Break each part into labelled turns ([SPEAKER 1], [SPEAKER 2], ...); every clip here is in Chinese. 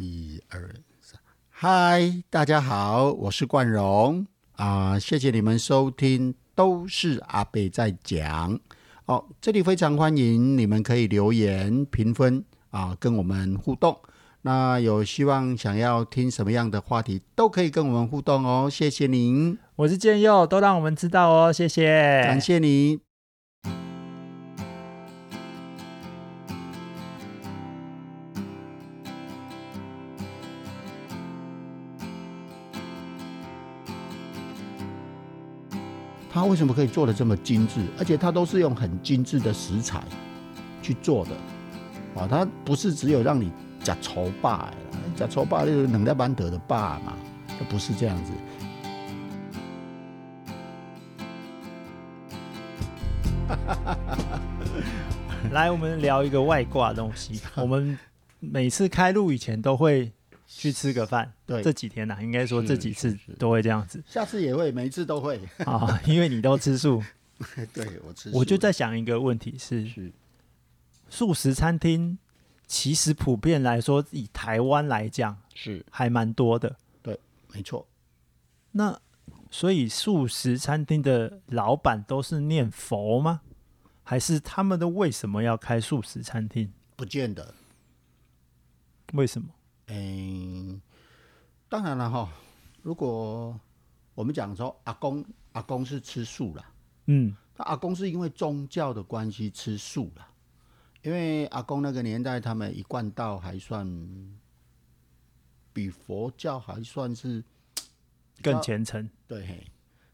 [SPEAKER 1] 一二三，嗨，大家好，我是冠荣啊、谢谢你们收听，都是阿北在讲哦。这里非常欢迎你们可以留言评分啊，跟我们互动。那有希望想要听什么样的话题，都可以跟我们互动哦。谢谢您，
[SPEAKER 2] 我是建佑，都让我们知道哦，谢谢。
[SPEAKER 1] 感谢你。它为什么可以做的这么精致？而且它都是用很精致的食材去做的，啊，它不是只有让你假稠霸，假稠霸就是冷在班得的霸嘛，它不是这样子。
[SPEAKER 2] 来，我们聊一个外挂的东西。我们每次开录以前都会去吃个饭。
[SPEAKER 1] 对
[SPEAKER 2] 这几天呐、应该说这几次都会这样子
[SPEAKER 1] 下次也会，每一次都会。
[SPEAKER 2] 啊，因为你都吃素。
[SPEAKER 1] 对我吃素，
[SPEAKER 2] 我就在想一个问题是，
[SPEAKER 1] 是
[SPEAKER 2] 素食餐厅其实普遍来说，以台湾来讲
[SPEAKER 1] 是
[SPEAKER 2] 还蛮多的。
[SPEAKER 1] 对没错，
[SPEAKER 2] 那所以素食餐厅的老板都是念佛吗？还是他们的为什么要开素食餐厅？
[SPEAKER 1] 不见得。
[SPEAKER 2] 为什么？
[SPEAKER 1] 嗯，当然了哈，如果我们讲说阿公阿公是吃素了，
[SPEAKER 2] 嗯，
[SPEAKER 1] 他阿公是因为宗教的关系吃素了，因为阿公那个年代他们一贯道还算比佛教还算是
[SPEAKER 2] 更虔诚。
[SPEAKER 1] 对，嘿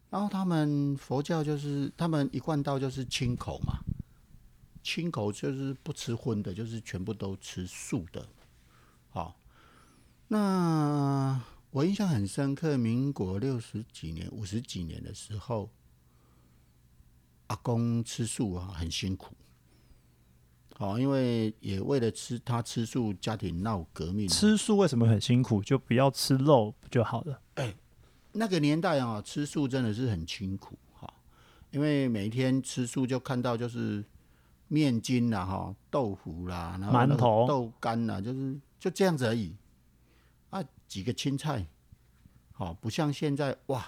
[SPEAKER 1] 然后他们佛教就是他们一贯道就是清口嘛，清口就是不吃荤的，就是全部都吃素的。好，那我印象很深刻，民国六十几年、五十几年的时候，阿公吃素啊，很辛苦。好，因为也为了吃他吃素，家庭闹革命。
[SPEAKER 2] 吃素为什么很辛苦？就不要吃肉不就好了？
[SPEAKER 1] 哎那个年代啊，吃素真的是很辛苦哈，因为每天吃素就看到就是面筋啦、哈豆腐啦，然后
[SPEAKER 2] 馒头
[SPEAKER 1] 豆干啦，就是就这样子而已啊，几个青菜，好，不像现在哇，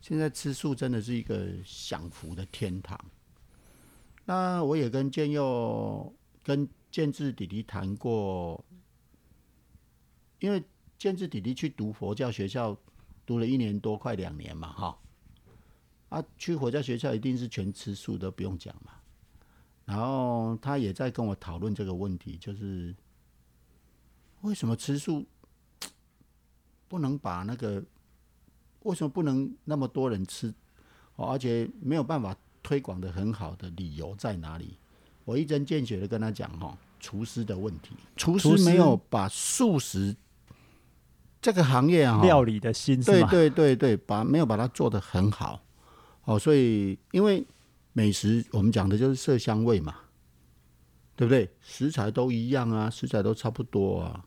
[SPEAKER 1] 现在吃素真的是一个享福的天堂。那我也跟建佑、跟建志弟弟谈过，因为建志弟弟去读佛教学校。读了一年多，快两年嘛，哈。啊，去佛教学校一定是全吃素的，不用讲嘛。然后他也在跟我讨论这个问题，就是为什么吃素不能把那个为什么不能那么多人吃，哦，而且没有办法推广的很好的理由在哪里？我一针见血的跟他讲，哈，厨师的问题，厨师没有把素食这个行业啊，哈
[SPEAKER 2] 料理的心思？
[SPEAKER 1] 对对对对，把没有把它做得很好，哦，所以因为美食我们讲的就是色香味嘛，对不对？食材都一样啊，食材都差不多啊，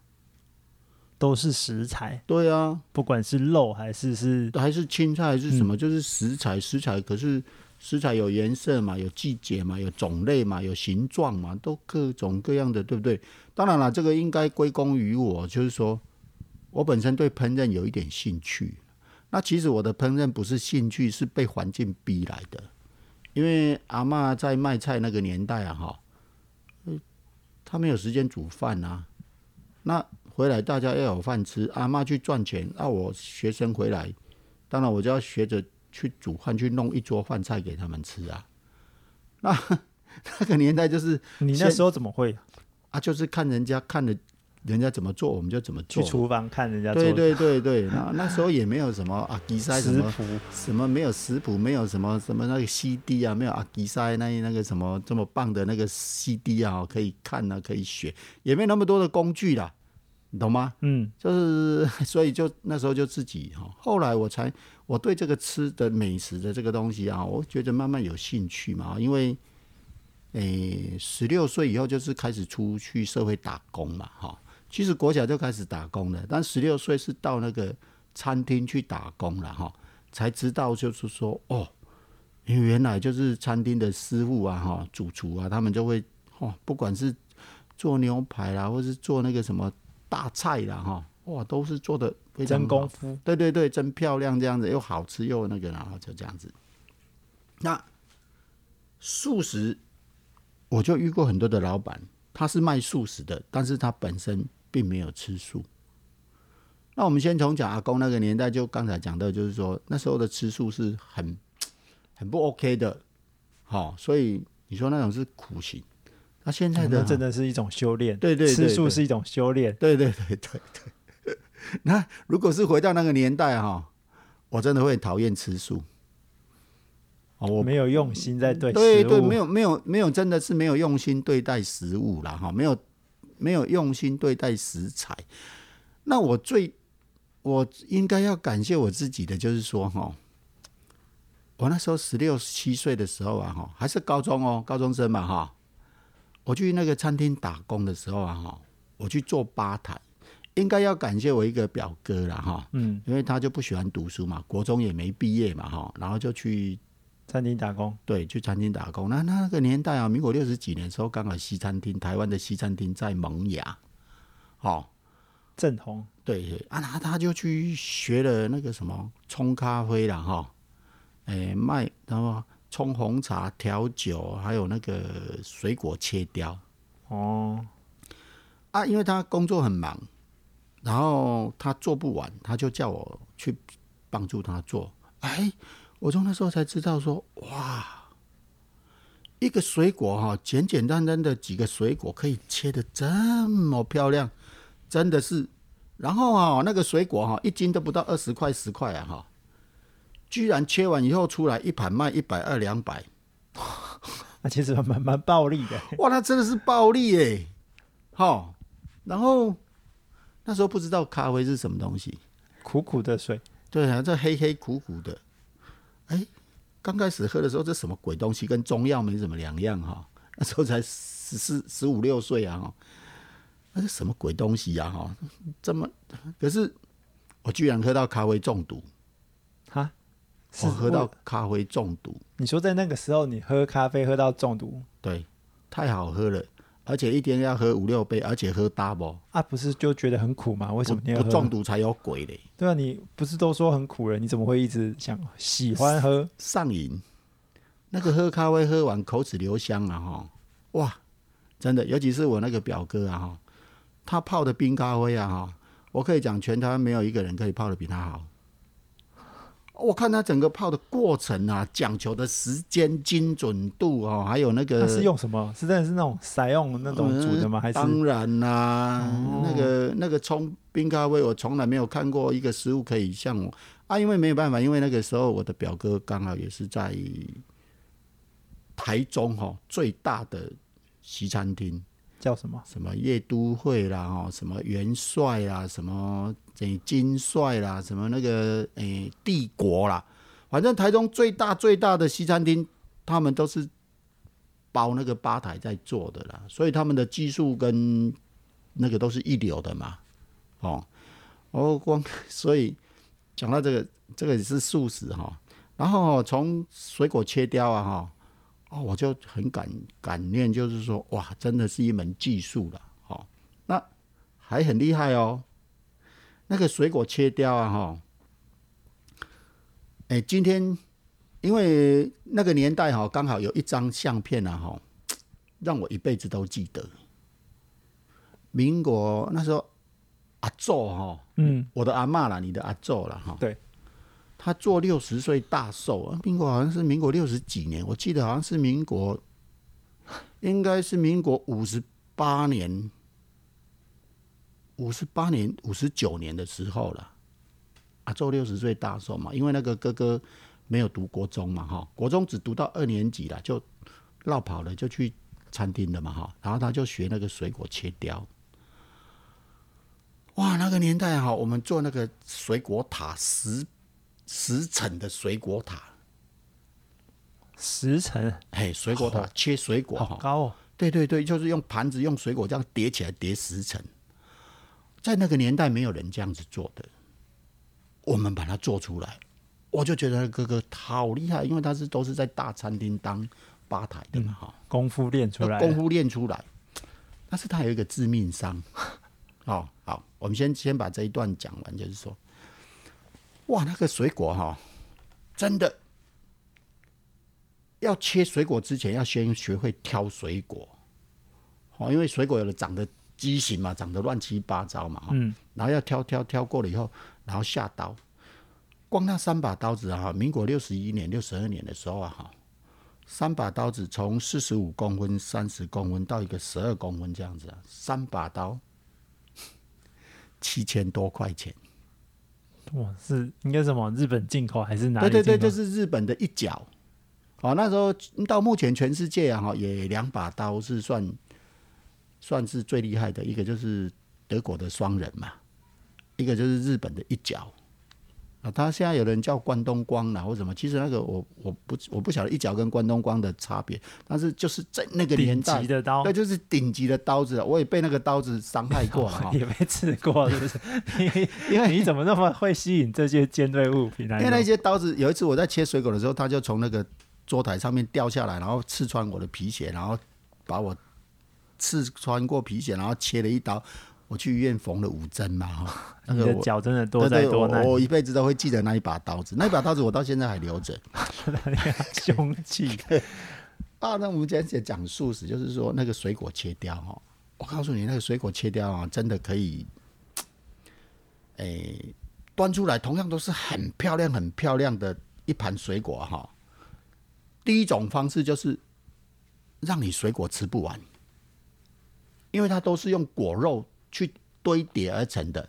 [SPEAKER 2] 都是食材，
[SPEAKER 1] 对啊，
[SPEAKER 2] 不管是肉还是是
[SPEAKER 1] 还是青菜还是什么，就是食材，食材可是食材有颜色嘛，有季节嘛，有种类嘛，有形状嘛，都各种各样的，对不对？当然了，这个应该归功于我，就是说我本身对烹饪有一点兴趣。那其实我的烹饪不是兴趣，是被环境逼来的。因为阿嬷在卖菜那个年代啊，哈，呃她没有时间煮饭啊。那回来大家要有饭吃，阿妈去赚钱，那、我学生回来，当然我就要学着去煮饭，去弄一桌饭菜给他们吃啊。那 那个年代就是
[SPEAKER 2] 你那时候怎么会
[SPEAKER 1] 啊，就是看人家看了人家怎么做，我们就怎么做。
[SPEAKER 2] 去厨房看人家做
[SPEAKER 1] 对对对对，那那时候也没有什么阿，吉塞什么？什么没有食谱，没有什么什么那个 CD 啊，没有阿吉塞那那个什么这么棒的那个 CD 啊，可以看啊，可以学，也没有那么多的工具啦，你懂吗？
[SPEAKER 2] 嗯，
[SPEAKER 1] 就是 所以就那时候就自己哈，后来我才我对这个吃的美食的这个东西啊，我觉得慢慢有兴趣嘛，因为诶十六岁以后就是开始出去社会打工嘛，哈，其实国小就开始打工了，但十六岁是到那个餐厅去打工了哈，才知道就是说哦，因为原来就是餐厅的师傅啊哈，主厨啊，他们就会哦，不管是做牛排啦，或是做那个什么大菜啦哈，哇，都是做的非常
[SPEAKER 2] 真功夫，
[SPEAKER 1] 对对对，真漂亮，这样子又好吃又那个，然后就这样子。那素食，我就遇过很多的老板，他是卖素食的，但是他本身并没有吃素。那我们先从讲阿公那个年代，就刚才讲到，就是说那时候的吃素是很很不 OK 的，好、所以你说那种是苦行。那现在的
[SPEAKER 2] 那真的是一种修炼。
[SPEAKER 1] 对对对对
[SPEAKER 2] 吃素是一种修炼。
[SPEAKER 1] 对对对对对。那如果是回到那个年代哈，我真的会很讨厌吃素。哦，我
[SPEAKER 2] 没有用心在对
[SPEAKER 1] 对对，
[SPEAKER 2] 食物
[SPEAKER 1] 没有没有没有，真的是没有用心对待食物啦哈，没有没有用心对待食材。那我最我应该要感谢我自己的，就是说哈，我那时候十六七岁的时候啊哈，还是高中哦，高中生嘛哈，我去那个餐厅打工的时候啊哈，我去做吧台，应该要感谢我一个表哥啦哈，
[SPEAKER 2] 嗯，
[SPEAKER 1] 因为他就不喜欢读书嘛，国中也没毕业嘛哈，然后就去
[SPEAKER 2] 餐厅打工，
[SPEAKER 1] 对，去餐厅打工。那那那个年代啊，民国六十几年的时候，刚好西餐厅，台湾的西餐厅在萌芽，哦，
[SPEAKER 2] 正红。
[SPEAKER 1] 对啊，他他就去学了那个什么冲咖啡啦，哈、诶、卖然后冲红茶、调酒，还有那个水果切雕
[SPEAKER 2] 哦，
[SPEAKER 1] 啊。因为他工作很忙，然后他做不完，他就叫我去帮助他做。哎，我从那时候才知道说，哇，一个水果哈，简简单单的几个水果可以切的这么漂亮，真的是。然后啊，那个水果哈，一斤都不到二十块十块啊哈，居然切完以后出来一盘卖一百二两百，
[SPEAKER 2] 那其实蛮蛮暴利的。
[SPEAKER 1] 哇，那真的是暴利耶！哈，然后那时候不知道咖啡是什么东西，
[SPEAKER 2] 苦苦的水，
[SPEAKER 1] 对啊，这黑黑苦苦的，哎，刚开始喝的时候，这什么鬼东西，跟中药没什么两样哈。那时候才十四、十五六岁啊哈，那是什么鬼东西呀、哈？这么，可是我居然喝到咖啡中毒，我喝到咖啡中毒，
[SPEAKER 2] 你说在那个时候你喝咖啡喝到中毒
[SPEAKER 1] 对，太好喝了，而且一天要喝五六杯，而且喝 double，
[SPEAKER 2] 啊，不是就觉得很苦吗？为什么你要
[SPEAKER 1] 中毒才有鬼嘞，
[SPEAKER 2] 对啊，你不是都说很苦了，你怎么会一直想喜欢喝？
[SPEAKER 1] 上瘾。那个喝咖啡喝完口齿留香啊哈，哇，真的，尤其是我那个表哥啊哈，他泡的冰咖啡啊哈，我可以讲全台湾没有一个人可以泡的比他好。我看他整个泡的过程啊，讲求的时间精准度哦，还有那个
[SPEAKER 2] 那是用什么？是真的是那种采用那种煮的吗？还是
[SPEAKER 1] 当然啦、
[SPEAKER 2] 哦
[SPEAKER 1] 那个那个冲冰咖啡，我从来没有看过一个食物可以像我啊，因为没有办法，因为那个时候我的表哥刚好也是在台中哈、最大的西餐厅，
[SPEAKER 2] 叫什么？
[SPEAKER 1] 什么夜都会啦，哦，什么元帅啦，什么等于金帅啦，什么那个诶帝国啦，反正台中最大最大的西餐厅，他们都是包那个吧台在做的啦，所以他们的技术跟那个都是一流的嘛，哦，哦光所以讲到这个，这个也是素食哈，然后从水果切雕啊哈。哦，我就很感感念，就是说，哇，真的是一门技术了，哦，那还很厉害哦。那个水果切掉啊，哈，哎，今天因为那个年代哈，刚好有一张相片啊，哈，让我一辈子都记得。民国那时候，阿昼哈，
[SPEAKER 2] 嗯，
[SPEAKER 1] 我的阿妈啦，你的阿昼啦，哈，
[SPEAKER 2] 对，
[SPEAKER 1] 他做六十岁大寿啊，民国好像是民国六十几年，我记得好像是民国，应该是民国五十八年，五十八年、五十九年的时候了。啊，做六十岁大寿嘛，因为那个哥哥没有读国中嘛，哈，国中只读到二年级了，就绕跑了，就去餐厅了嘛，哈，然后他就学那个水果切雕。哇，那个年代哈，我们做那个水果塔十十层的水果塔，
[SPEAKER 2] 十层，
[SPEAKER 1] 嘿，水果塔、切水果哈，
[SPEAKER 2] 好高哦。
[SPEAKER 1] 对对对，就是用盘子用水果这样叠起来叠十层，在那个年代没有人这样子做的，我们把它做出来，我就觉得那哥哥好厉害，因为他是都是在大餐厅当吧台的嘛哈，
[SPEAKER 2] 功夫练出来
[SPEAKER 1] 功夫练出来，但是他有一个致命伤，好 好，我们先先把这一段讲完，就是说，哇，那个水果哈、真的要切水果之前，要先学会挑水果，哦，因为水果有的长得畸形嘛，长得乱七八糟嘛，哈
[SPEAKER 2] 嗯，
[SPEAKER 1] 然后要挑挑挑过了以后，然后下刀。光那三把刀子啊，民国六十一年、六十二年的时候啊，哈，三把刀子从四十五公分、三十公分到一个十二公分这样子啊，三把刀七千多块钱。
[SPEAKER 2] 哇，是应该什么日本进口还是哪里
[SPEAKER 1] 对对对，
[SPEAKER 2] 进口？
[SPEAKER 1] 这是日本的一角。哦，那时候到目前全世界啊，哈，也两把刀是算算是最厉害的，一个就是德国的双人嘛，一个就是日本的一角。啊，他现在有人叫关东光啦或什么，其实那个我我不我不晓得一角跟关东光的差别，但是就是在那个年代
[SPEAKER 2] 级，的刀
[SPEAKER 1] 对，，就是顶级的刀子，我也被那个刀子伤害过。
[SPEAKER 2] 也被 刺过，是不是？你
[SPEAKER 1] 因为
[SPEAKER 2] 你怎么那么会吸引这些尖锐物品呢？
[SPEAKER 1] 因为那些刀子，有一次我在切水果的时候，它就从那个桌台上面掉下来，然后刺穿我的皮鞋，然后把我刺穿过皮鞋，然后切了一刀。我去医院缝了五针嘛，哈，那个
[SPEAKER 2] 脚真的多灾多难，
[SPEAKER 1] 我我一辈子都会记得那一把刀子，那一把刀子我到现在还留着。
[SPEAKER 2] 凶器。
[SPEAKER 1] 啊，那我们今天讲素食，就是说那个水果切掉哈，我告诉你，那个水果切掉啊，真的可以，诶、端出来同样都是很漂亮、很漂亮的一盘水果哈。第一种方式就是让你水果吃不完，因为它都是用果肉去堆叠而成的。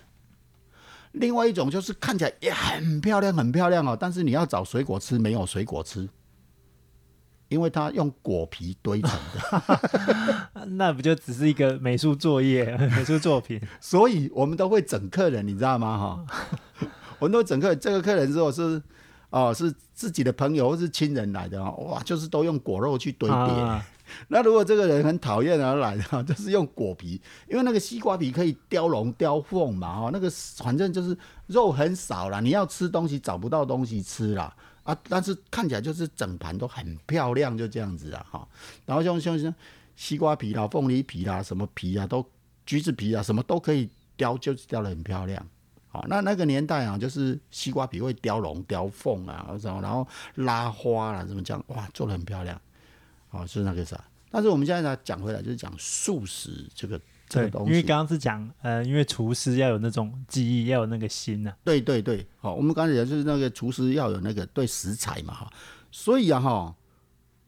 [SPEAKER 1] 另外一种就是看起来也很漂亮、很漂亮哦，但是你要找水果吃，没有水果吃。因为它用果皮堆成的，
[SPEAKER 2] 那不就只是一个美术作业、美术作品？
[SPEAKER 1] 所以我们都会整客人，你知道吗？哈，我们都整客人。这个客人如果是哦是自己的朋友或是亲人来的哦，哇，就是都用果肉去堆叠。
[SPEAKER 2] 啊，
[SPEAKER 1] 那如果这个人很讨厌而来的哈，就是用果皮，因为那个西瓜皮可以雕龙雕凤嘛，哈，那个反正就是肉很少啦，你要吃东西找不到东西吃啦。啊，但是看起来就是整盘都很漂亮，就这样子啊，哈。然后像像像西瓜皮啦、凤梨皮啦、什么皮啊，都橘子皮啊，什么都可以雕，就是雕的很漂亮。好，那那个年代啊，就是西瓜皮会雕龙、雕凤啊，然后，然后拉花啦，怎么讲，哇，做的很漂亮。好，是那个啥。但是我们现在呢，讲回来就是讲素食这个这个，东西。
[SPEAKER 2] 因为刚刚是讲呃，因为厨师要有那种技艺，要有那个心呐、
[SPEAKER 1] 对对对，好，我们刚才讲就是那个厨师要有那个对食材嘛哈，所以啊哈，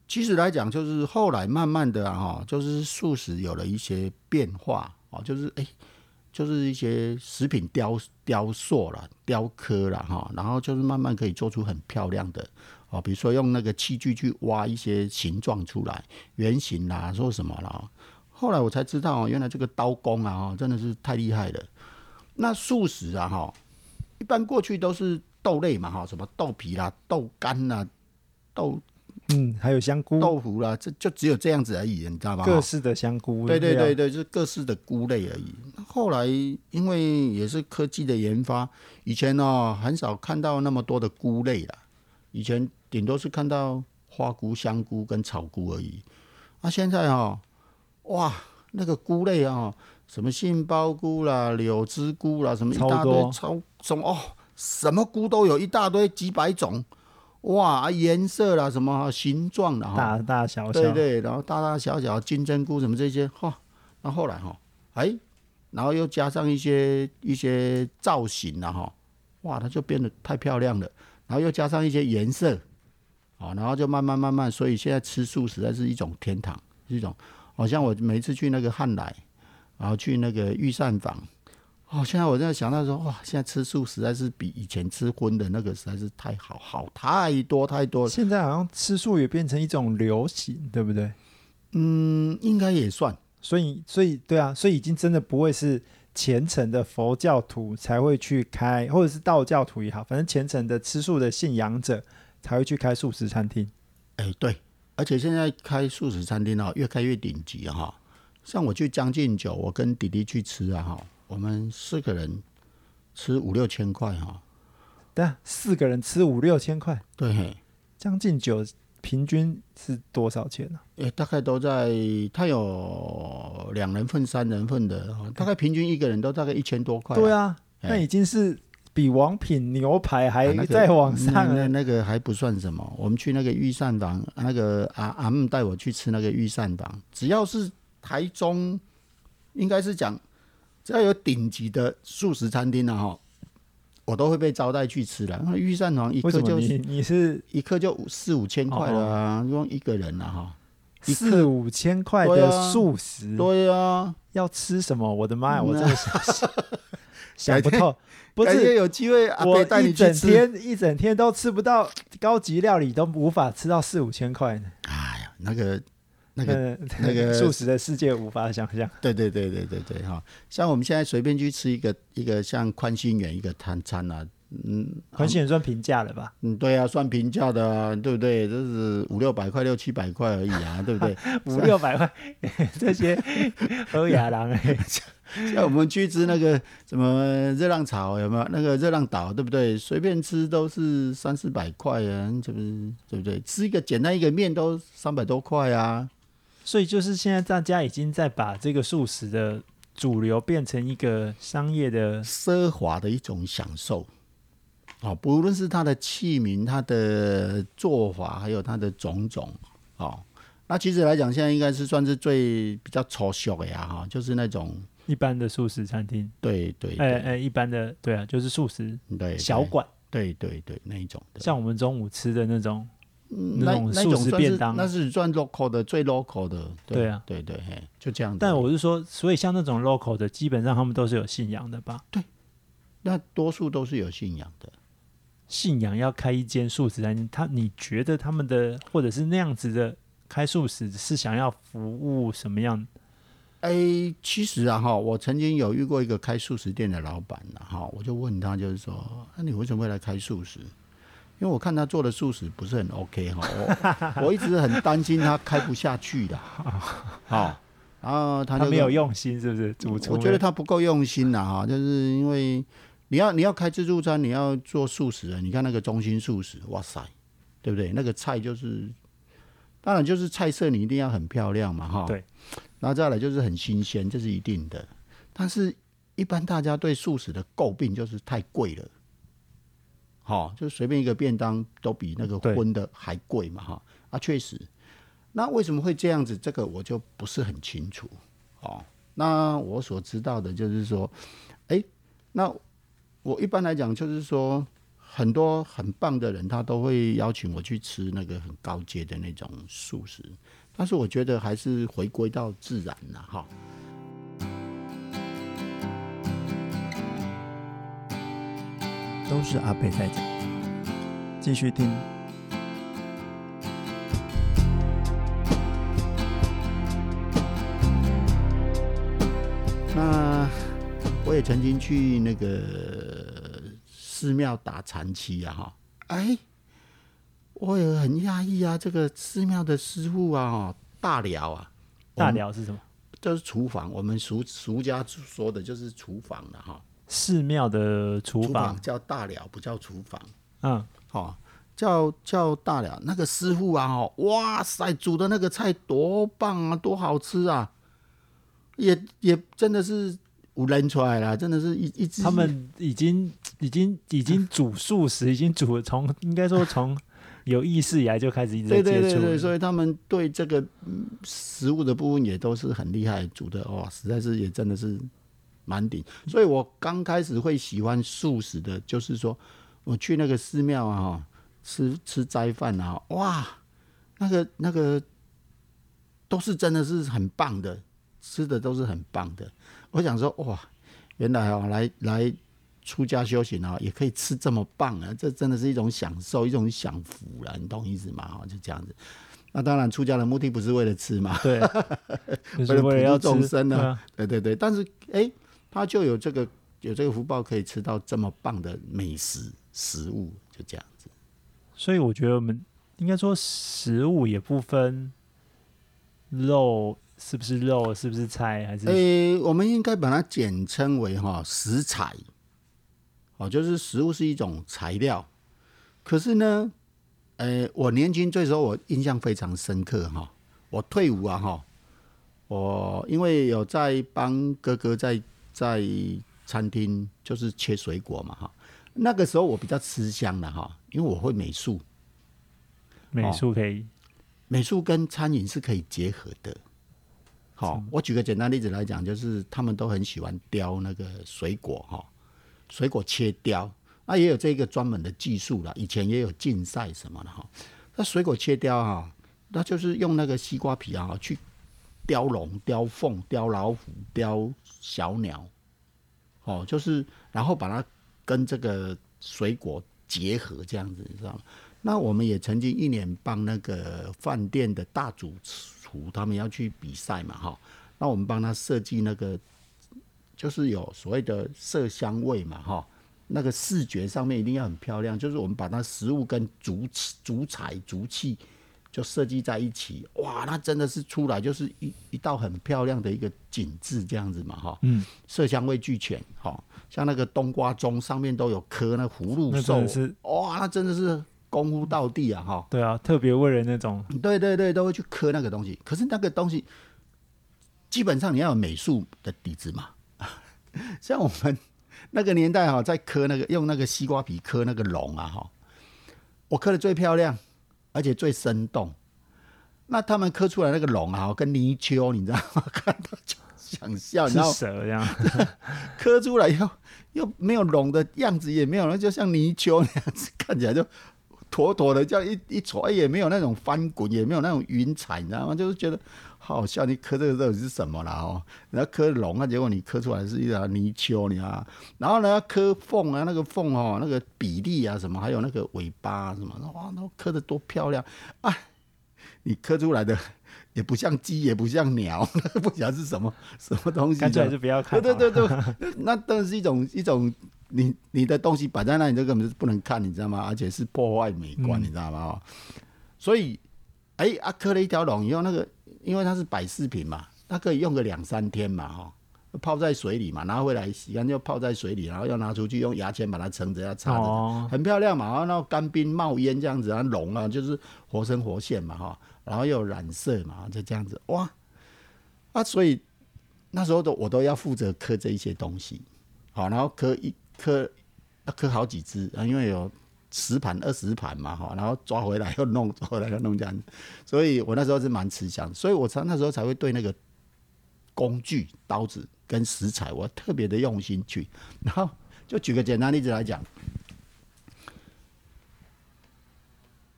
[SPEAKER 1] 其实来讲就是后来慢慢的啊哈，就是素食有了一些变化哦，就是哎、就是一些食品雕雕塑啦、雕刻啦哈，然后就是慢慢可以做出很漂亮的哦，比如说用那个器具去挖一些形状出来，圆形啦，说什么啦。后来我才知道，原来这个刀工啊，真的是太厉害了。那素食啊，哈，一般过去都是豆类嘛，哈，什么豆皮啦、豆干啦、豆
[SPEAKER 2] 嗯，还有香菇，
[SPEAKER 1] 豆腐啦，这就只有这样子而已，你知道吧？
[SPEAKER 2] 各式的香菇，
[SPEAKER 1] 对对对对，就是各式的菇类而已。后来因为也是科技的研发，以前呢、很少看到那么多的菇类啦，以前顶多是看到花菇、香菇跟草菇而已。啊，现在哈、哇，那个菇类啊，什么杏鲍菇啦、柳枝菇啦，什么一大堆
[SPEAKER 2] 超多
[SPEAKER 1] 超什么哦，什么菇都有一大堆，几百种。哇，啊颜色啦，什么形状啦，哈，
[SPEAKER 2] 大大小小，
[SPEAKER 1] 对对，然后大大小小金针菇什么这些，哈，那后来哈，哎，然后又加上一些一些造型了哈，哇，它就变得太漂亮了，然后又加上一些颜色，啊，然后就慢慢慢慢，所以现在吃素实在是一种天堂，是一种，好像我每次去那个汉来，然后去那个御膳房。哦，现在我在想到说，哇，现在吃素实在是比以前吃荤的那个实在是太好，好太多太多了。
[SPEAKER 2] 现在好像吃素也变成一种流行，对不对？
[SPEAKER 1] 嗯，应该也算。
[SPEAKER 2] 所以，所以对啊，所以已经真的不会是虔诚的佛教徒才会去开，或者是道教徒也好，反正虔诚的吃素的信仰者才会去开素食餐厅。
[SPEAKER 1] 哎，对，而且现在开素食餐厅啊，越开越顶级啊哈。像我去将进酒，我跟弟弟去吃啊哈，我们四个人吃五六千块哈。
[SPEAKER 2] 对啊四个人吃五六千块，
[SPEAKER 1] 对，
[SPEAKER 2] 将近九平均是多少钱呢、
[SPEAKER 1] 诶、大概都在，他有两人份、三人份的，哦大概平均一个人都大概一千多块、
[SPEAKER 2] 对，啊，
[SPEAKER 1] 哎
[SPEAKER 2] 那已经是比王品牛排还
[SPEAKER 1] 啊那个
[SPEAKER 2] 再往上
[SPEAKER 1] 那。那个还不算什么。我们去那个御膳房，那个阿阿姆带我去吃那个御膳房，只要是台中，应该是讲只要有顶级的素食餐厅啊哈，我都会被招待去吃的。那御膳房一克就
[SPEAKER 2] 你你是
[SPEAKER 1] 一克就四五千块了啊，用一个人啊哈。
[SPEAKER 2] 四五千块的
[SPEAKER 1] 啊
[SPEAKER 2] 素食，
[SPEAKER 1] 对啊，
[SPEAKER 2] 要吃什么？我的妈呀，我
[SPEAKER 1] 嗯
[SPEAKER 2] 真的是 想不透。不是
[SPEAKER 1] 有机会阿
[SPEAKER 2] 我
[SPEAKER 1] 带
[SPEAKER 2] 一整。天一整天都吃不到高级料理，都无法吃到四五千块呢。
[SPEAKER 1] 哎呀，那个那个
[SPEAKER 2] 那
[SPEAKER 1] 那个
[SPEAKER 2] 素食的世界无法想象。
[SPEAKER 1] 对对对对对对哈，像我们现在随便去吃一个一个像宽心园一个餐餐啊，嗯，
[SPEAKER 2] 宽心园算平价了吧？
[SPEAKER 1] 嗯，对啊，算平价的啊，对不对？这是五六百块、六七百块而已啊，对不对？
[SPEAKER 2] 五六百块，这些欧亚郎哎，
[SPEAKER 1] 像我们去吃那个什么热浪潮有没有？那个热浪岛，对不对？随便吃都是三四百块啊，这不是对不对？吃一个简单一个面都三百多块啊。
[SPEAKER 2] 所以就是现在大家已经在把这个素食的主流变成一个商业的，
[SPEAKER 1] 奢华的一种享受。哦，不论是它的器皿、它的做法，还有它的种种，哦，那其实来讲，现在应该是算是最比较抽象的呀，哈，就是那种
[SPEAKER 2] 一般的素食餐厅，
[SPEAKER 1] 对对
[SPEAKER 2] 哎
[SPEAKER 1] 对。
[SPEAKER 2] 哎，一般的对啊，就是素食
[SPEAKER 1] 对。
[SPEAKER 2] 小，馆，
[SPEAKER 1] 对对对那一种的，
[SPEAKER 2] 像我们中午吃的那种，
[SPEAKER 1] 嗯那
[SPEAKER 2] 那种素食便当
[SPEAKER 1] 那是算 local 的最 local 的，
[SPEAKER 2] 对啊
[SPEAKER 1] 对对，嘿，就这样子。
[SPEAKER 2] 但我是说，所以像那种 local 的，基本上他们都是有信仰的吧？
[SPEAKER 1] 对那多数都是有信仰的。
[SPEAKER 2] 信仰要开一间素食餐厅，他你觉得他们的或者是那样子的开素食是想要服务什么样？
[SPEAKER 1] 哎，其实啊哈，我曾经有遇过一个开素食店的老板呐哈，我就问他，就是说，那、你为什么会来开素食？因为我看他做的素食不是很 OK 哈，我 我一直很担心他开不下去的，好，然后他就
[SPEAKER 2] 他没有用心，是不是？主厨
[SPEAKER 1] 我觉得他不够用心呐哈，就是因为你要你要开自助餐，你要做素食啊，你看那个中心素食，哇塞，对不对？那个菜就是，当然就是菜色你一定要很漂亮嘛哈，
[SPEAKER 2] 对，
[SPEAKER 1] 然后再来就是很新鲜，这是一定的。但是，一般大家对素食的诟病就是太贵了，好、就随便一个便当都比那个荤的还贵嘛哈啊，确实。那为什么会这样子？这个我就不是很清楚哦。那我所知道的就是说，哎，那我一般来讲就是说，很多很棒的人他都会邀请我去吃那个很高阶的那种素食，但是我觉得还是回归到自然了哈。
[SPEAKER 2] 都是阿贝在讲，继续听。
[SPEAKER 1] 那我也曾经去那个寺庙打禅期啊，哈，哎，我也很讶异啊，这个寺庙的师傅啊，哈大寮啊，
[SPEAKER 2] 大寮是什么？
[SPEAKER 1] 就是厨房，我们俗俗家说的就是厨房了哈，
[SPEAKER 2] 寺庙的厨
[SPEAKER 1] 厨
[SPEAKER 2] 房
[SPEAKER 1] 房。叫大寮，不叫厨房，
[SPEAKER 2] 嗯，
[SPEAKER 1] 哦，叫叫大寮那个师傅啊，哦，哇塞，煮的那个菜多棒啊，多好吃啊，也也真的是有人出来了，真的是一一直
[SPEAKER 2] 他们已经已经已经煮素食，已经煮了从应该说从有意识以来就开始一直在
[SPEAKER 1] 对对对对，
[SPEAKER 2] 接触。
[SPEAKER 1] 所以他们对这个嗯食物的部分也都是很厉害，煮的哦，实在是也真的是蛮顶。所以我刚开始会喜欢素食的，就是说我去那个寺庙啊，哈吃吃斋饭啊，哇，那个那个都是真的是很棒的，吃的都是很棒的。我想说哇，原来啊，来来出家修行啊，也可以吃这么棒啊！这真的是一种享受，一种享福了，你懂意思吗？哈，就这样子。那当然，出家的目的不是为了吃嘛，
[SPEAKER 2] 对，
[SPEAKER 1] 为了普度众生呢
[SPEAKER 2] 对
[SPEAKER 1] 对对。但是，哎、他就有这个有这个福报，可以吃到这么棒的美食食物，就这样子。
[SPEAKER 2] 所以我觉得我们应该说食物也不分肉是不是肉，是不是菜，还是、
[SPEAKER 1] 诶、我们应该把它简称为哈食材，哦，就是食物是一种材料。可是呢，呃，我年轻这时候我印象非常深刻哈。我退伍啊哈，我因为有在帮哥哥在在餐厅就是切水果嘛哈。那个时候我比较吃香的哈，因为我会美术，
[SPEAKER 2] 美术可以，
[SPEAKER 1] 美术跟餐饮是可以结合的。好，我举个简单例子来讲，就是他们都很喜欢雕那个水果哈，水果切雕，那也有这个专门的技术啦。以前也有竞赛什么的哈。那水果切雕哈，那就是用那个西瓜皮啊去雕龙、雕凤、雕老虎、雕小鸟，哦，就是然后把它跟这个水果结合这样子，你知道吗？那我们也曾经一年帮那个饭店的大主厨，他们要去比赛嘛，哈。那我们帮他设计那个，就是有所谓的色香味嘛，哈。那个视觉上面一定要很漂亮，就是我们把它食物跟竹竹材竹器就设计在一起，哇，那真的是出来就是一一道很漂亮的一个景致这样子嘛，哈。
[SPEAKER 2] 嗯，
[SPEAKER 1] 色香味俱全，哈。像那个冬瓜盅上面都有刻那葫芦兽，哇，那真的是。功夫到地啊，哈！
[SPEAKER 2] 对啊，特别为人那种，
[SPEAKER 1] 对对对，都会去刻那个东西。可是那个东西，基本上你要有美术的底子嘛。像我们那个年代哈，在刻那个用那个西瓜皮刻那个龙啊，哈，我刻的最漂亮，而且最生动。那他们刻出来那个龙啊，跟泥鳅，你知道吗？看到就想笑，
[SPEAKER 2] 是蛇这样，
[SPEAKER 1] 刻出来以后又没有龙的样子，也没有，那就像泥鳅那样子，看起来就。妥妥的，这样一一戳，也没有那种翻滚，也没有那种云彩，你知道吗？就是觉得好笑。你磕这个到底是什么了哦？然后磕龙啊，结果你磕出来是一条泥鳅，你知道吗？然后呢，磕凤啊，那个凤哦，那个比例啊，什么，还有那个尾巴什么，哇，都磕的多漂亮啊！你磕出来的也不像鸡，也不像鸟，不晓得是什么什么东西。
[SPEAKER 2] 干脆还是不要看。
[SPEAKER 1] 对对对对，那当然是一种一种。你你的东西摆在那里，这根本是不能看，你知道吗？而且是破坏美观，你知道吗？所以，哎，啊，刻了一条龙以后，那个因为它是摆饰品嘛，它可以用个两三天嘛，哈，泡在水里嘛，拿回来洗干净，泡在水里，然后要拿出去用牙签把它撑着，要擦着，很漂亮嘛。然后干冰冒烟这样子啊，龙啊就是活生活现嘛，哈，然后又染色嘛，就这样子，哇，啊，所以那时候都我都要负责刻这一些东西，好，然后刻一。刻要刻好几只啊，因为有十盘、二十盘嘛，哈，然后抓回来又弄，抓回来又弄这样子，所以我那时候是蛮吃香，所以我才那时候才会对那个工具、刀子跟食材，我特别的用心去。然后就举个简单例子来讲，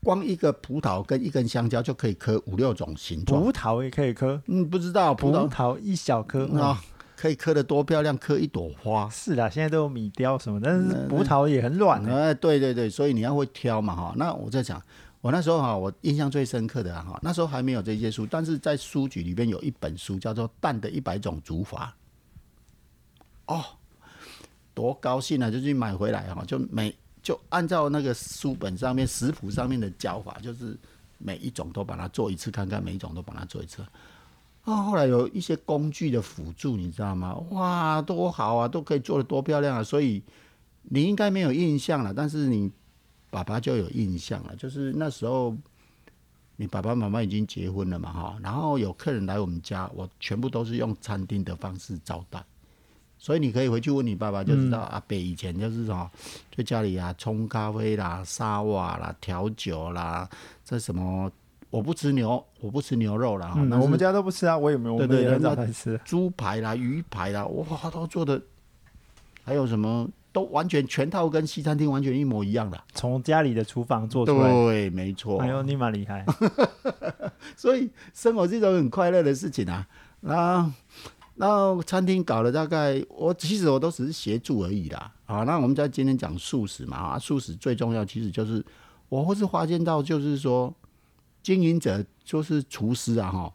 [SPEAKER 1] 光一个葡萄跟一根香蕉就可以刻五六种形状，
[SPEAKER 2] 葡萄也可以刻，
[SPEAKER 1] 嗯，不知道
[SPEAKER 2] 葡萄一小颗啊。
[SPEAKER 1] 可以刻的多漂亮，刻一朵花。
[SPEAKER 2] 是啦，现在都有米雕什么，但是葡萄也很软。
[SPEAKER 1] 哎，对对对，所以你要会挑嘛哈。那我在讲，我那时候哈，我印象最深刻的哈，那时候还没有这些书，但是在书局里边有一本书叫做《蛋的一百种煮法》。哦，多高兴啊！就去买回来哈，就每就按照那个书本上面食谱上面的教法，就是每一种都把它做一次看看，每一种都把它做一次。啊，后来有一些工具的辅助，你知道吗？哇，多好啊，都可以做的多漂亮啊！所以你应该没有印象了，但是你爸爸就有印象了。就是那时候，你爸爸妈妈已经结婚了嘛，哈，然后有客人来我们家，我全部都是用餐厅的方式招待。所以你可以回去问你爸爸，就知道阿北以前就是什么，在家里啊冲咖啡啦、沙瓦啦、调酒啦，这什么。我不吃牛，我不吃牛肉了。
[SPEAKER 2] 嗯，我们家都不吃啊，我也没有，我们也很少吃。
[SPEAKER 1] 猪排啦、鱼排啦，哇，都做的，还有什么都完全全套，跟西餐厅完全一模一样的。
[SPEAKER 2] 从家里的厨房做出来，
[SPEAKER 1] 对，没错。
[SPEAKER 2] 哎呦，你蛮厉害。
[SPEAKER 1] 所以生活是一种很快乐的事情啊。然后，然后餐厅搞了大概，我其实我都只是协助而已啦。啊，那我们在今天讲素食嘛，啊，素食最重要其实就是我或是发现到就是说。经营者就是厨师啊，哈，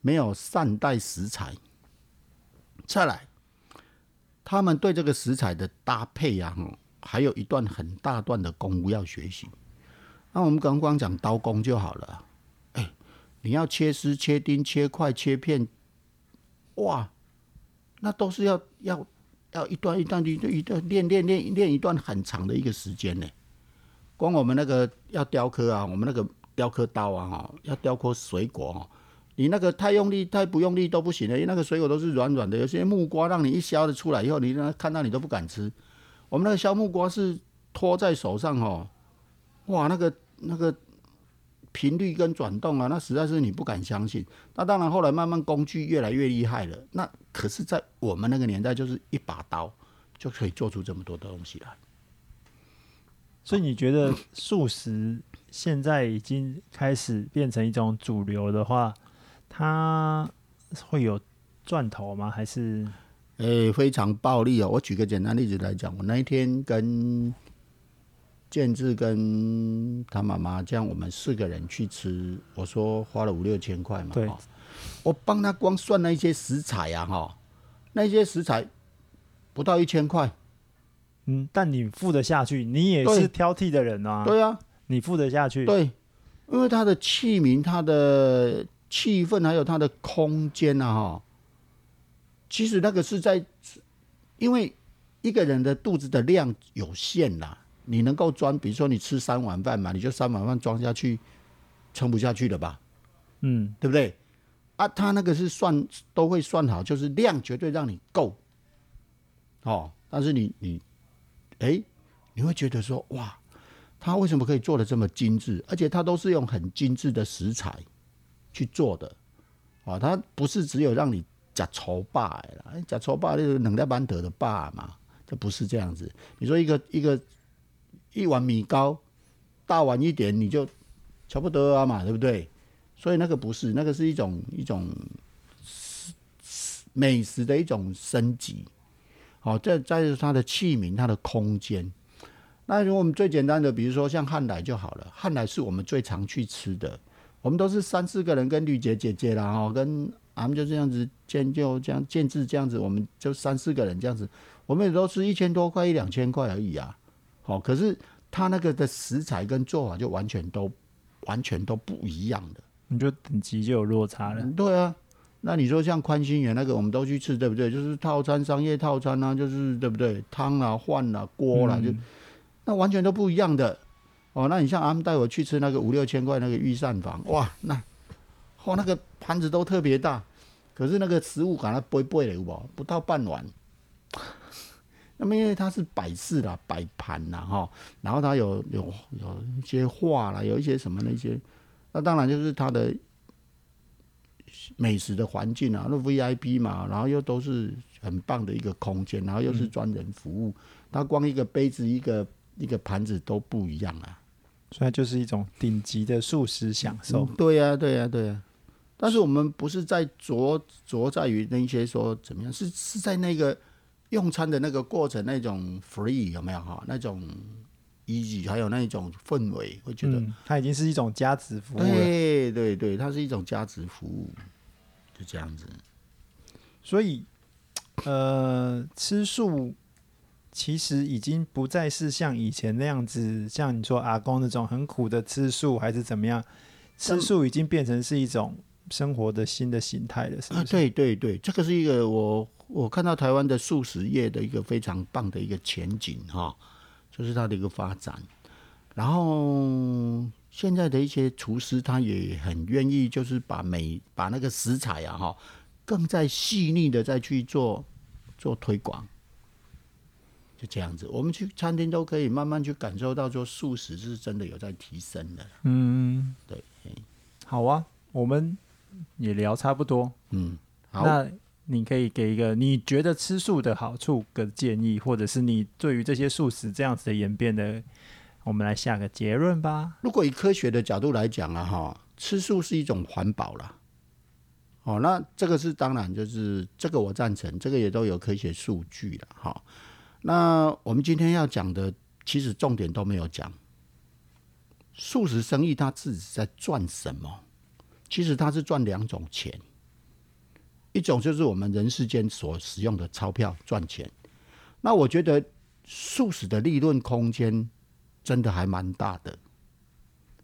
[SPEAKER 1] 没有善待食材。再来，他们对这个食材的搭配啊，还有一段很大段的功夫要学习。那我们刚刚讲刀工就好了，哎，你要切丝、切丁、切块、切片，哇，那都是要要要一段一段的一段练练练练一段很长的一个时间呢。光我们那个要雕刻啊，我们那个雕刻刀啊，哈，要雕刻水果哈，你那个太用力、太不用力都不行的，因为那个水果都是软软的，有些木瓜让你一削的出来以后，你那看到你都不敢吃。我们那个削木瓜是托在手上哈，哇，那个那个频率跟转动啊，那实在是你不敢相信。那当然后来慢慢工具越来越厉害了，那可是，在我们那个年代，就是一把刀就可以做出这么多的东西来。
[SPEAKER 2] 所以你觉得素食现在已经开始变成一种主流的话，它会有赚头吗？还是？
[SPEAKER 1] 诶，非常暴力哦！我举个简单例子来讲，我那一天跟建志跟他妈妈这样，我们四个人去吃，我说花了五六千块嘛，
[SPEAKER 2] 对，
[SPEAKER 1] 我帮他光算那一些食材啊，哈，那些食材不到一千块，
[SPEAKER 2] 嗯，但你付得下去，你也是挑剔的人啊，
[SPEAKER 1] 对啊，
[SPEAKER 2] 你付得下去，
[SPEAKER 1] 对，因为它的器皿、它的气氛还有它的空间啊，哈。其实那个是在，因为一个人的肚子的量有限啦，你能够装，比如说你吃三碗饭嘛，你就三碗饭装下去，撑不下去了吧？
[SPEAKER 2] 嗯，
[SPEAKER 1] 对不对？啊，他那个是算都会算好，就是量绝对让你够。哦，但是你你，哎，你会觉得说哇，他为什么可以做的这么精致？而且他都是用很精致的食材去做的，啊，他不是只有让你。假粗霸啦，假粗霸就是两粒板得的霸嘛，这不是这样子。你说一个一个一碗米糕大碗一点，你就差不多啊嘛，对不对？所以那个不是，那个是一种一种美食的一种升级。好，再再是它的器皿、它的空间。那如果我们最简单的，比如说像汉来就好了，汉来是我们最常去吃的，我们都是三四个人跟绿姐姐姐啦，哈，跟。俺们就这样子建就这样建制这样子，我们就三四个人这样子，我们也都吃一千多块一两千块而已啊。好，可是他那个的食材跟做法就完全都完全都不一样的，
[SPEAKER 2] 你就等级就有落差了。
[SPEAKER 1] 对啊，那你说像宽心园那个，我们都去吃，对不对？就是套餐商业套餐啊，就是对不对？汤啊、饭啊、锅啦，就那完全都不一样的。哦，那你像俺们带我去吃那个五六千块那个御膳房，哇，那。哦，那个盘子都特别大，可是那个食物感它不会不会有不？不到半碗。那么因为它是摆饰啦、摆盘啦，哈，然后它有有有一些画啦，有一些什么那些，那当然就是它的美食的环境啊，那 VIP 嘛，然后又都是很棒的一个空间，然后又是专人服务，它光一个杯子、一个一个盘子都不一样啊，
[SPEAKER 2] 所以就是一种顶级的素食享受。
[SPEAKER 1] 对呀，对呀，对呀。但是我们不是在着着在于那些说怎么样，是是在那个用餐的那个过程那种 free 有没有哈？那种 easy 还有那一种氛围，会觉得
[SPEAKER 2] 它已经是一种价值服务了。
[SPEAKER 1] 对对对，它是一种价值服务，就这样子。
[SPEAKER 2] 所以，呃，吃素其实已经不再是像以前那样子，像你说阿公那种很苦的吃素，还是怎么样？吃素已经变成是一种。生活的新的形态了，是啊，
[SPEAKER 1] 对对对，这个是一个我我看到台湾的素食业的一个非常棒的一个前景哈，就是它的一个发展。然后现在的一些厨师他也很愿意，就是把每把那个食材啊哈，更在细腻的再去做做推广，就这样子。我们去餐厅都可以慢慢去感受到，说素食是真的有在提升的。
[SPEAKER 2] 嗯，
[SPEAKER 1] 对，
[SPEAKER 2] 好啊，我们。也聊差不多，
[SPEAKER 1] 嗯，好，
[SPEAKER 2] 那你可以给一个你觉得吃素的好处的建议，或者是你对于这些素食这样子的演变的，我们来下个结论吧。
[SPEAKER 1] 如果以科学的角度来讲啊，哈，吃素是一种环保了，哦，那这个是当然，就是这个我赞成，这个也都有科学数据了，哈。那我们今天要讲的，其实重点都没有讲，素食生意它自己在赚什么？其实它是赚两种钱，一种就是我们人世间所使用的钞票赚钱。那我觉得素食的利润空间真的还蛮大的。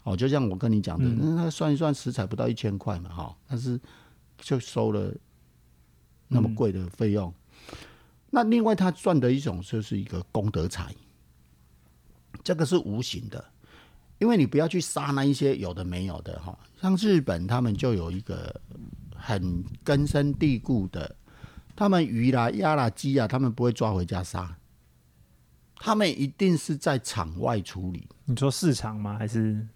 [SPEAKER 1] 哦，就像我跟你讲的，那算一算食材不到一千块嘛，哈，但是就收了那么贵的费用。那另外他赚的一种就是一个功德财，这个是无形的。因为你不要去杀那一些有的没有的哈。像日本他们就有一个很根深蒂固的，他们鱼啦、鸭啦、鸡啊，他们不会抓回家杀，他们一定是在场外处理。
[SPEAKER 2] 你说市场吗？还是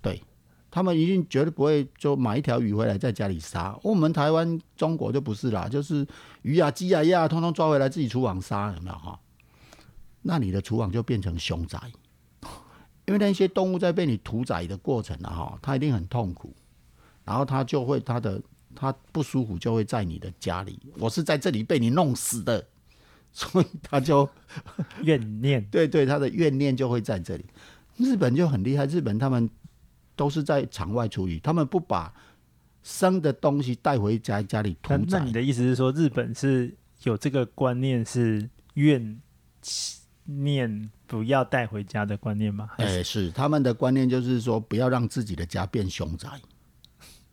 [SPEAKER 1] 他们一定绝对不会就买一条鱼回来在家里杀。我们台湾、中国就不是啦，就是鱼啊、鸡啊、鸭啊，通通抓回来自己厨房杀，有没有哈？那你的厨房就变成凶宅，因为那些动物在被你屠宰的过程啊，哈，它一定很痛苦，然后它就会它的它不舒服就会在你的家里，我是在这里被你弄死的，所以它就
[SPEAKER 2] 怨念？
[SPEAKER 1] 对 对，他的怨念就会在这里。日本就很厉害，日本他们都是在场外处理，他们不把生的东西带回家家里屠宰
[SPEAKER 2] 那那你。的意思是说，日本是有这个观念是怨念不要带回家的观念吗？还
[SPEAKER 1] 哎、
[SPEAKER 2] 是
[SPEAKER 1] 是他们的观念就是说，不要让自己的家变凶宅，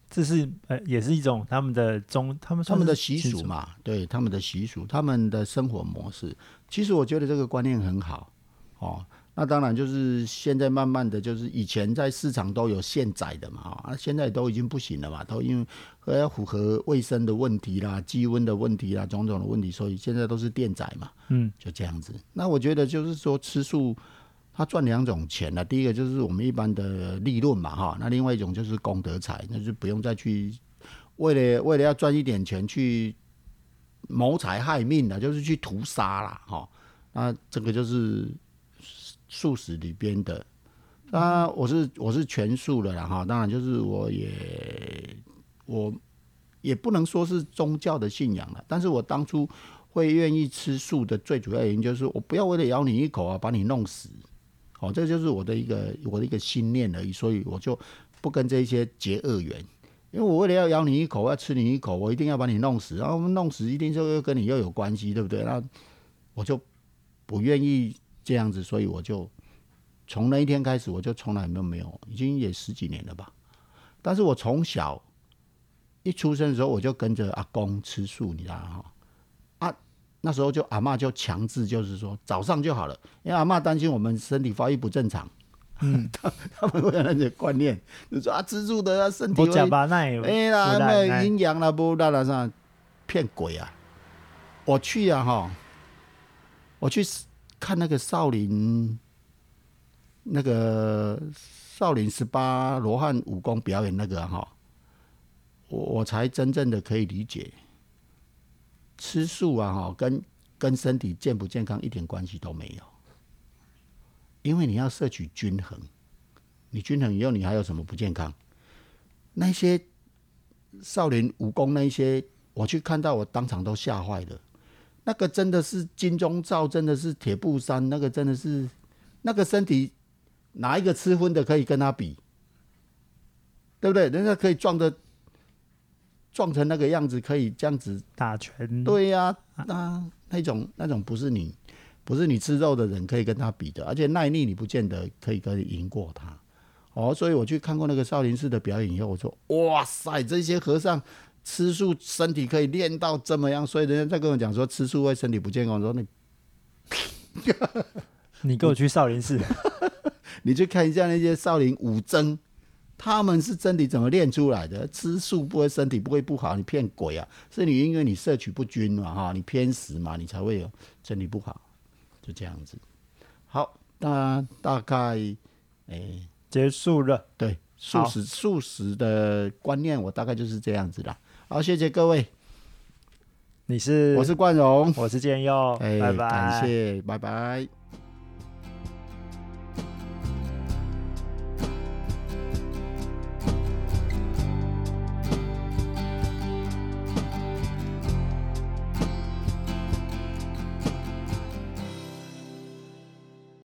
[SPEAKER 2] 这是呃也是一种他们的中，他们
[SPEAKER 1] 他们的习俗嘛，对他们的习俗，他们的生活模式。其实我觉得这个观念很好哦。那当然就是现在慢慢的就是以前在市场都有现宰的嘛，啊，现在都已经不行了嘛，都因为呃要符合卫生的问题啦、鸡温的问题啦、种种的问题，所以现在都是电宰嘛，
[SPEAKER 2] 嗯，
[SPEAKER 1] 就这样子。那我觉得就是说吃素，它赚两种钱了，第一个就是我们一般的利润嘛，哈，那另外一种就是功德财，那就不用再去为了为了要赚一点钱去谋财害命了，就是去屠杀啦，哈。那这个就是素食里边的。那我是我是全素的啦，哈。当然就是我也我也不能说是宗教的信仰了，但是我当初会愿意吃素的最主要原因就是我不要为了咬你一口啊把你弄死，哦，这就是我的一个我的一个信念而已，所以我就不跟这些结恶缘。因为我为了要咬你一口，要吃你一口，我一定要把你弄死，然后弄死一定就又跟你又有关系，对不对？那我就不愿意这样子，所以我就从那一天开始，我就从来没有没有，已经也十几年了吧。但是我从小一出生的时候，我就跟着阿公吃素，你知道哈？啊，那时候就阿嬷就强制就是说早上就好了，因为阿嬷担心我们身体发育不正常，
[SPEAKER 2] 嗯，
[SPEAKER 1] 他 他们会有那些观念，就说啊吃素的啊身体
[SPEAKER 2] 不
[SPEAKER 1] 会
[SPEAKER 2] 加巴奈，
[SPEAKER 1] 哎啦，
[SPEAKER 2] 不
[SPEAKER 1] 没有
[SPEAKER 2] 然
[SPEAKER 1] 营养啦，不啦啦啥，骗鬼啊！我去啊哈，我去看那个少林，那个少林十八罗汉武功表演那个哈，我我才真正的可以理解，吃素啊哈，跟跟身体健不健康一点关系都没有，因为你要摄取均衡，你均衡以后你还有什么不健康？那些少林武功那些，我去看到我当场都吓坏了。那个真的是金钟罩，真的是铁布衫，那个真的是那个身体，哪一个吃荤的可以跟他比？对不对？人家可以撞的撞成那个样子，可以这样子。
[SPEAKER 2] 打拳，
[SPEAKER 1] 对呀、那那种那种不是你不是你吃肉的人可以跟他比的，而且耐力你不见得可以可以赢过他。哦，所以我去看过那个少林寺的表演以后，我说哇塞，这些和尚吃素身体可以练到这么样，所以人家在跟我讲说吃素会身体不健康，我说你
[SPEAKER 2] 你跟我去少林寺，
[SPEAKER 1] 你去看一下那些少林武僧，他们是身体怎么练出来的？吃素不会身体不会不好，你骗鬼啊！是你因为你摄取不均嘛，哈，你偏食嘛，你才会有身体不好，就这样子。好，那大概诶、
[SPEAKER 2] 结束了。
[SPEAKER 1] 对素食素食的观念，我大概就是这样子啦。好，谢谢各位，
[SPEAKER 2] 你是，
[SPEAKER 1] 我是冠荣，
[SPEAKER 2] 我是建佑，
[SPEAKER 1] 哎、
[SPEAKER 2] 拜拜。
[SPEAKER 1] 感谢，拜拜。